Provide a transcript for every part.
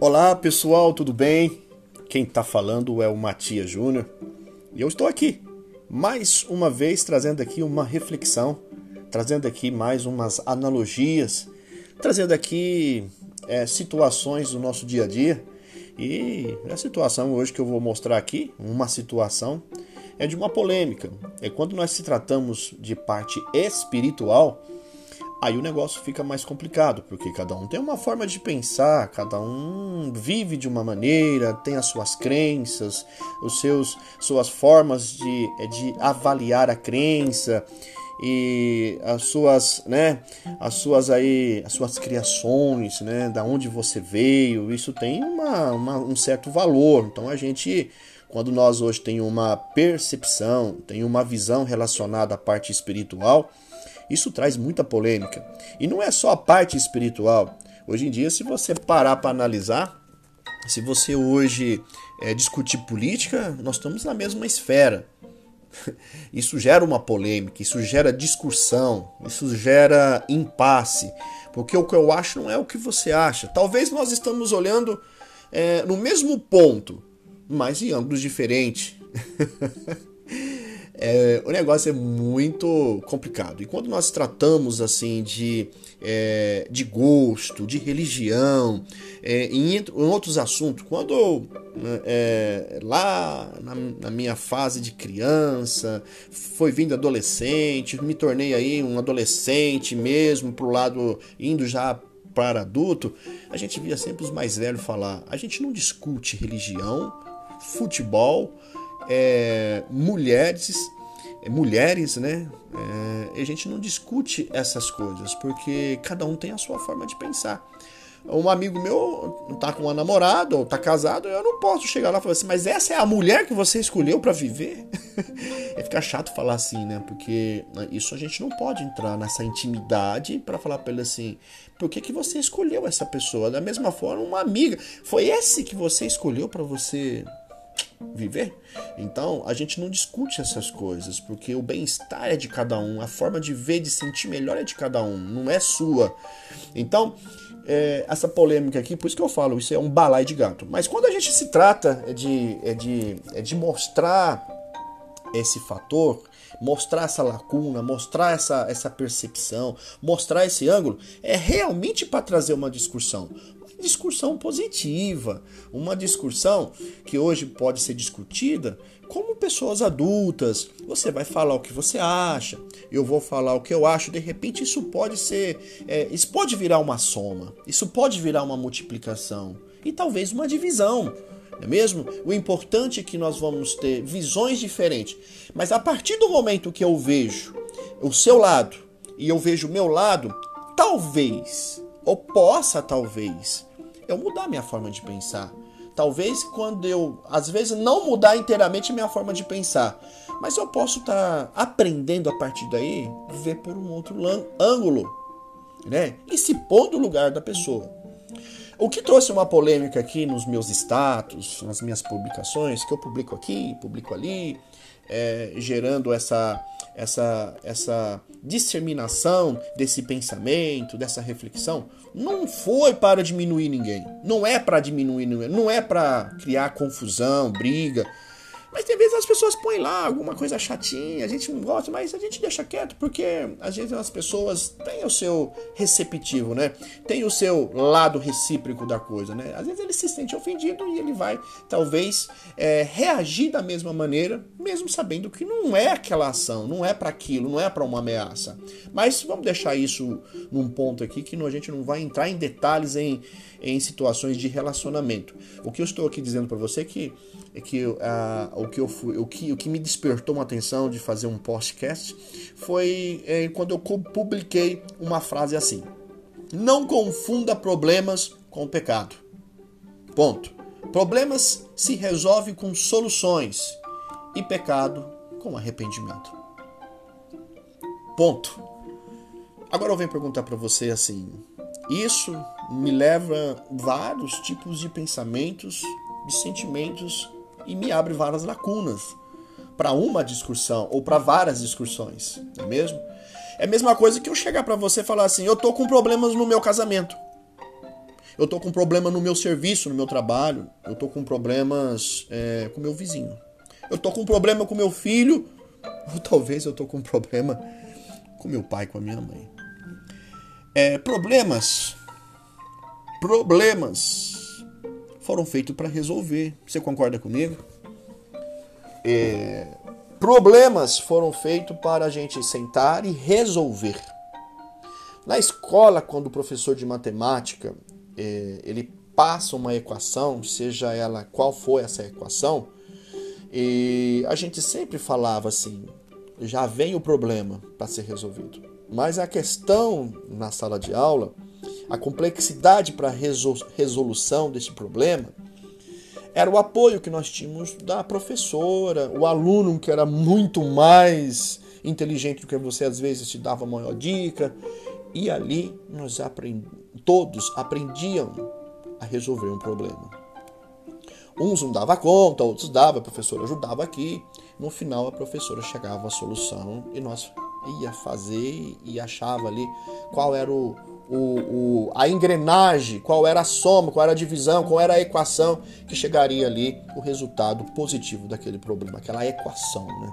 Olá pessoal, tudo bem? Quem está falando é o Matias Júnior e eu estou aqui mais uma vez trazendo aqui uma reflexão, trazendo aqui mais umas analogias, trazendo aqui é, situações do nosso dia a dia e a situação hoje que eu vou mostrar aqui, uma situação é de uma polêmica. É quando nós se tratamos de parte espiritual aí o negócio fica mais complicado, porque cada um tem uma forma de pensar, cada um vive de uma maneira, tem as suas crenças, os seus suas formas de, de avaliar a crença e as suas, né, as suas aí, as suas criações, né, da onde você veio, isso tem uma, uma, um certo valor. Então a gente quando nós hoje tem uma percepção, tem uma visão relacionada à parte espiritual, isso traz muita polêmica. E não é só a parte espiritual. Hoje em dia, se você parar para analisar, se você hoje é, discutir política, nós estamos na mesma esfera. Isso gera uma polêmica, isso gera discussão, isso gera impasse, porque o que eu acho não é o que você acha. Talvez nós estamos olhando é, no mesmo ponto, mas em ângulos diferentes. é, o negócio é muito complicado. E quando nós tratamos assim de, é, de gosto, de religião, é, em, em, outros assuntos, quando é, lá na, na, minha fase de criança, foi vindo adolescente, me tornei aí um adolescente mesmo, pro lado indo já para adulto, a gente via sempre os mais velhos falar: a gente não discute religião, futebol é, mulheres, é, mulheres, né? É, a gente não discute essas coisas porque cada um tem a sua forma de pensar. Um amigo meu tá com uma namorada ou tá casado, eu não posso chegar lá e falar assim, mas essa é a mulher que você escolheu para viver? é ficar chato falar assim, né? Porque né, isso a gente não pode entrar nessa intimidade para falar para ele assim, por que, que você escolheu essa pessoa? Da mesma forma, uma amiga, foi esse que você escolheu para você viver. Então, a gente não discute essas coisas, porque o bem-estar é de cada um, a forma de ver, de sentir melhor é de cada um, não é sua. Então, é, essa polêmica aqui, por isso que eu falo, isso é um balai de gato. Mas quando a gente se trata de, é de, é de mostrar esse fator, mostrar essa lacuna, mostrar essa, essa percepção, mostrar esse ângulo, é realmente para trazer uma discussão discussão positiva, uma discussão que hoje pode ser discutida como pessoas adultas. Você vai falar o que você acha, eu vou falar o que eu acho. De repente, isso pode ser, é, isso pode virar uma soma, isso pode virar uma multiplicação e talvez uma divisão. Não é mesmo? O importante é que nós vamos ter visões diferentes. Mas a partir do momento que eu vejo o seu lado e eu vejo o meu lado, talvez, ou possa talvez, eu mudar minha forma de pensar. Talvez quando eu, às vezes, não mudar inteiramente minha forma de pensar, mas eu posso estar tá aprendendo a partir daí, ver por um outro ângulo, né? E se pôr no lugar da pessoa. O que trouxe uma polêmica aqui nos meus status, nas minhas publicações, que eu publico aqui, publico ali, é, gerando essa, essa, essa disseminação desse pensamento, dessa reflexão, não foi para diminuir ninguém. Não é para diminuir ninguém. Não é para criar confusão, briga. Mas tem vezes as pessoas põem lá alguma coisa chatinha, a gente não gosta, mas a gente deixa quieto, porque às vezes as pessoas têm o seu receptivo, né? Tem o seu lado recíproco da coisa, né? Às vezes ele se sente ofendido e ele vai, talvez, é, reagir da mesma maneira, mesmo sabendo que não é aquela ação, não é para aquilo, não é para uma ameaça. Mas vamos deixar isso num ponto aqui que a gente não vai entrar em detalhes em, em situações de relacionamento. O que eu estou aqui dizendo para você é que é que uh, o que eu fui, o que, o que me despertou uma atenção de fazer um podcast foi é, quando eu publiquei uma frase assim: Não confunda problemas com pecado. Ponto. Problemas se resolvem com soluções e pecado com arrependimento. Ponto. Agora eu venho perguntar para você assim: isso me leva vários tipos de pensamentos, de sentimentos e me abre várias lacunas para uma discussão ou para várias discussões, não é mesmo? É a mesma coisa que eu chegar para você e falar assim: "Eu tô com problemas no meu casamento". Eu tô com problema no meu serviço, no meu trabalho. Eu tô com problemas é, com meu vizinho. Eu tô com problema com meu filho. Ou talvez eu tô com problema com meu pai, com a minha mãe. É, problemas. Problemas foram feitos para resolver. Você concorda comigo? É, problemas foram feitos para a gente sentar e resolver. Na escola, quando o professor de matemática é, ele passa uma equação, seja ela qual for essa equação, e a gente sempre falava assim: já vem o problema para ser resolvido. Mas a questão na sala de aula, a complexidade para a resolução desse problema, era o apoio que nós tínhamos da professora, o aluno que era muito mais inteligente do que você, às vezes te dava a maior dica. E ali nós aprend... todos aprendiam a resolver um problema. Uns não dava conta, outros dava, a professora ajudava aqui. No final a professora chegava à solução e nós ia fazer e achava ali qual era o, o, o, a engrenagem, qual era a soma, qual era a divisão, qual era a equação que chegaria ali o resultado positivo daquele problema, aquela equação. Né?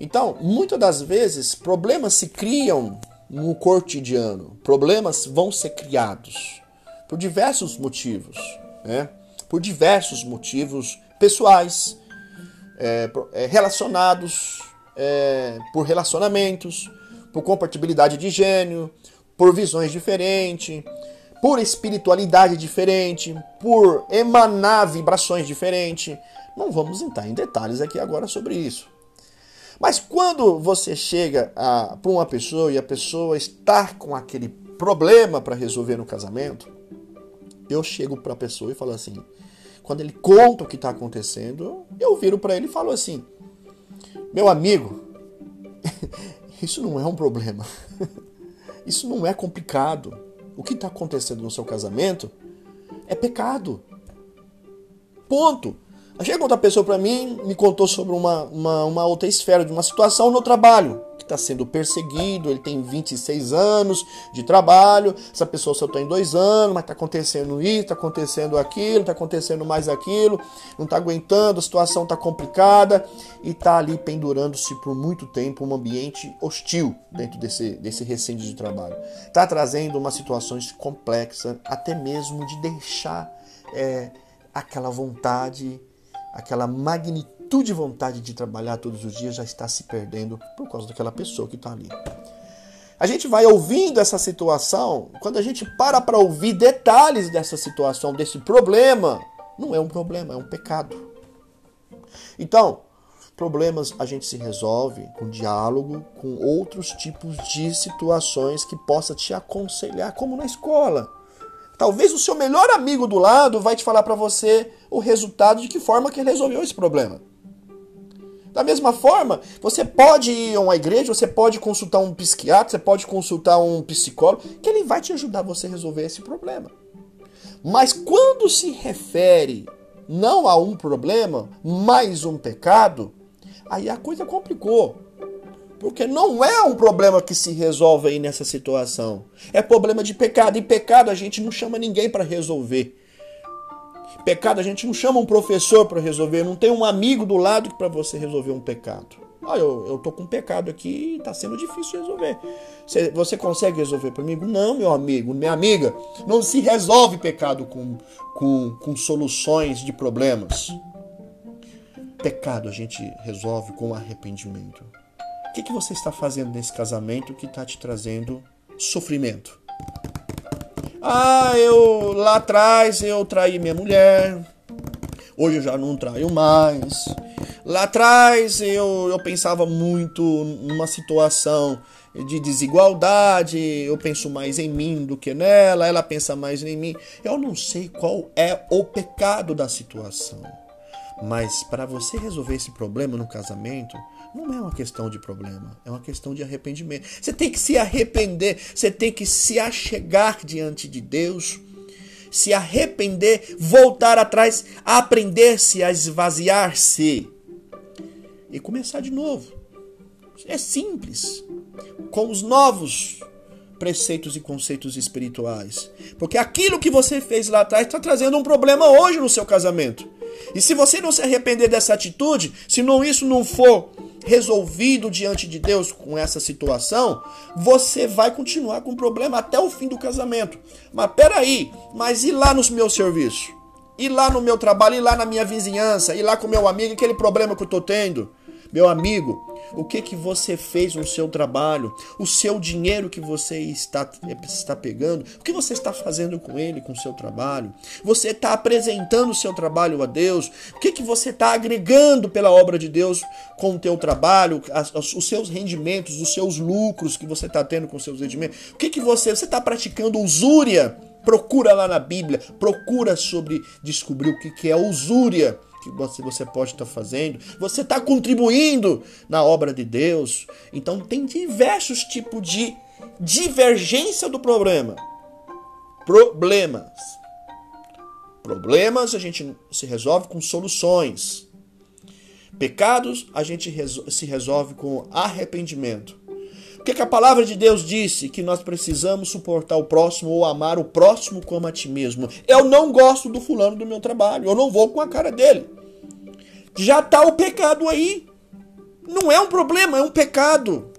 Então, muitas das vezes, problemas se criam no cotidiano, problemas vão ser criados por diversos motivos. Né? por diversos motivos pessoais, é, é, relacionados, é, por relacionamentos, por compatibilidade de gênio, por visões diferentes, por espiritualidade diferente, por emanar vibrações diferentes. Não vamos entrar em detalhes aqui agora sobre isso. Mas quando você chega para uma pessoa e a pessoa está com aquele problema para resolver no casamento, eu chego para a pessoa e falo assim: quando ele conta o que está acontecendo, eu viro para ele e falo assim: meu amigo, isso não é um problema. Isso não é complicado. O que está acontecendo no seu casamento é pecado. Ponto. Chega outra pessoa para mim, me contou sobre uma, uma, uma outra esfera de uma situação no trabalho está sendo perseguido, ele tem 26 anos de trabalho, essa pessoa só tem dois anos, mas está acontecendo isso, está acontecendo aquilo, está acontecendo mais aquilo, não está aguentando, a situação está complicada e está ali pendurando-se por muito tempo um ambiente hostil dentro desse, desse recinto de trabalho. Está trazendo uma situação complexa, até mesmo de deixar é, aquela vontade, aquela magnitude de vontade de trabalhar todos os dias já está se perdendo por causa daquela pessoa que está ali. A gente vai ouvindo essa situação, quando a gente para para ouvir detalhes dessa situação, desse problema, não é um problema, é um pecado. Então, problemas a gente se resolve com diálogo, com outros tipos de situações que possa te aconselhar, como na escola. Talvez o seu melhor amigo do lado vai te falar para você o resultado de que forma que ele resolveu esse problema. Da mesma forma, você pode ir a uma igreja, você pode consultar um psiquiatra, você pode consultar um psicólogo, que ele vai te ajudar você a resolver esse problema. Mas quando se refere não a um problema, mas um pecado, aí a coisa complicou. Porque não é um problema que se resolve aí nessa situação. É problema de pecado. E pecado a gente não chama ninguém para resolver. Pecado a gente não chama um professor para resolver, não tem um amigo do lado para você resolver um pecado. Ah, eu, eu tô com um pecado aqui e tá sendo difícil resolver. Você, você consegue resolver comigo? Não, meu amigo, minha amiga. Não se resolve pecado com, com, com soluções de problemas. Pecado a gente resolve com arrependimento. O que, que você está fazendo nesse casamento que está te trazendo sofrimento? Ah, eu lá atrás eu traí minha mulher. Hoje eu já não traio mais. Lá atrás eu, eu pensava muito numa situação de desigualdade, eu penso mais em mim do que nela, ela pensa mais em mim. Eu não sei qual é o pecado da situação. Mas para você resolver esse problema no casamento, não é uma questão de problema, é uma questão de arrependimento. Você tem que se arrepender, você tem que se achegar diante de Deus, se arrepender, voltar atrás, aprender-se a esvaziar-se e começar de novo. É simples. Com os novos preceitos e conceitos espirituais. Porque aquilo que você fez lá atrás está trazendo um problema hoje no seu casamento. E se você não se arrepender dessa atitude, se não isso não for resolvido diante de Deus com essa situação, você vai continuar com o problema até o fim do casamento. Mas peraí, mas e lá no meu serviço? E lá no meu trabalho? E lá na minha vizinhança? E lá com meu amigo? Aquele problema que eu tô tendo? Meu amigo, o que que você fez no seu trabalho? O seu dinheiro que você está, está pegando? O que você está fazendo com ele, com o seu trabalho? Você está apresentando o seu trabalho a Deus? O que que você está agregando pela obra de Deus com o teu trabalho? As, os seus rendimentos, os seus lucros que você está tendo com os seus rendimentos? O que que você... Você está praticando usúria? Procura lá na Bíblia, procura sobre descobrir o que, que é usúria que você, pode estar fazendo, você está contribuindo na obra de Deus. Então tem diversos tipos de divergência do problema. Problemas. Problemas a gente se resolve com soluções. Pecados a gente se resolve com arrependimento. O que, que a palavra de Deus disse? Que nós precisamos suportar o próximo ou amar o próximo como a ti mesmo. Eu não gosto do fulano do meu trabalho, eu não vou com a cara dele já está o pecado aí. Não é um problema, é um pecado.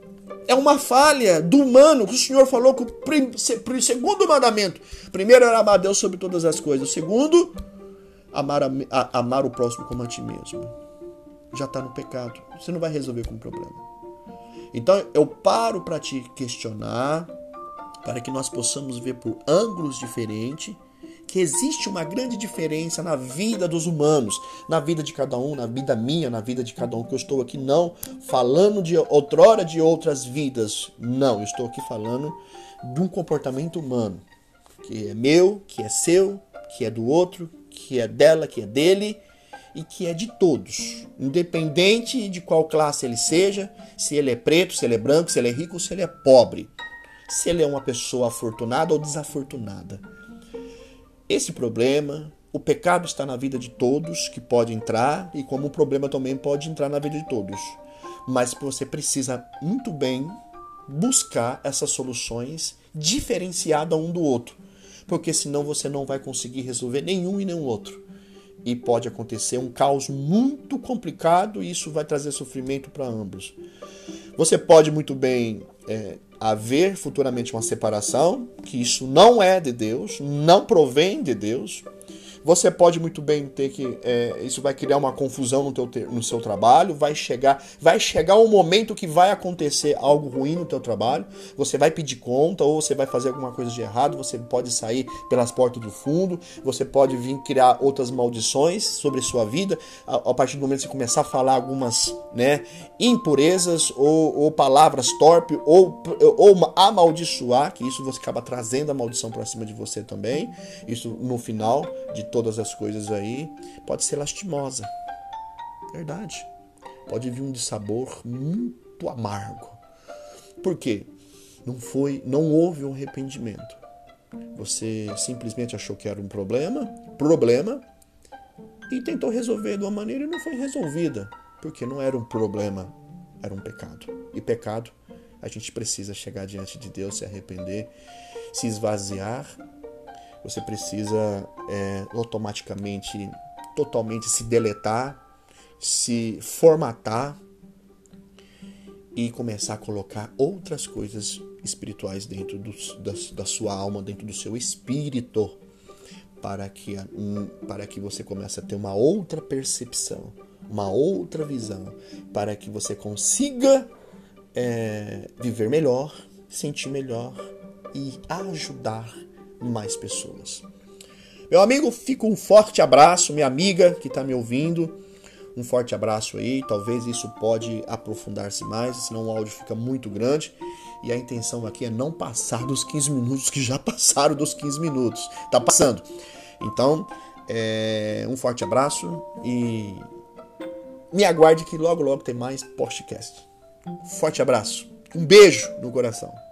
É uma falha do humano que o Senhor falou que o segundo mandamento. Primeiro era amar Deus sobre todas as coisas. O segundo, amar, a, a, amar o próximo como a ti mesmo. Já está no pecado. Você não vai resolver com o problema. Então eu paro para te questionar, para que nós possamos ver por ângulos diferentes que existe uma grande diferença na vida dos humanos, na vida de cada um, na vida minha, na vida de cada um, que eu estou aqui não falando de outrora de outras vidas, não, eu estou aqui falando de um comportamento humano, que é meu, que é seu, que é do outro, que é dela, que é dele e que é de todos, independente de qual classe ele seja, se ele é preto, se ele é branco, se ele é rico, se ele é pobre, se ele é uma pessoa afortunada ou desafortunada. Esse problema, o pecado está na vida de todos que pode entrar e como o problema também pode entrar na vida de todos. Mas você precisa muito bem buscar essas soluções diferenciadas um do outro, porque senão você não vai conseguir resolver nenhum e nenhum outro. E pode acontecer um caos muito complicado e isso vai trazer sofrimento para ambos. Você pode muito bem é, haver futuramente uma separação, que isso não é de Deus, não provém de Deus. Você pode muito bem ter que. É, isso vai criar uma confusão no, teu, no seu trabalho. Vai chegar, vai chegar um momento que vai acontecer algo ruim no teu trabalho. Você vai pedir conta ou você vai fazer alguma coisa de errado. Você pode sair pelas portas do fundo. Você pode vir criar outras maldições sobre sua vida. A, a partir do momento que você começar a falar algumas né, impurezas ou, ou palavras torpes ou, ou amaldiçoar, que isso você acaba trazendo a maldição para cima de você também. Isso no final de todo todas as coisas aí, pode ser lastimosa. Verdade. Pode vir um de sabor muito amargo. Por quê? Não foi, não houve um arrependimento. Você simplesmente achou que era um problema, problema, e tentou resolver de uma maneira e não foi resolvida, porque não era um problema, era um pecado. E pecado, a gente precisa chegar diante de Deus, se arrepender, se esvaziar você precisa é, automaticamente, totalmente se deletar, se formatar e começar a colocar outras coisas espirituais dentro do, da, da sua alma, dentro do seu espírito, para que, para que você comece a ter uma outra percepção, uma outra visão, para que você consiga é, viver melhor, sentir melhor e ajudar mais pessoas. Meu amigo, fica um forte abraço, minha amiga que está me ouvindo. Um forte abraço aí. Talvez isso pode aprofundar-se mais, senão o áudio fica muito grande. E a intenção aqui é não passar dos 15 minutos que já passaram dos 15 minutos. Tá passando. Então, é, um forte abraço e me aguarde que logo logo tem mais podcast. Forte abraço. Um beijo no coração.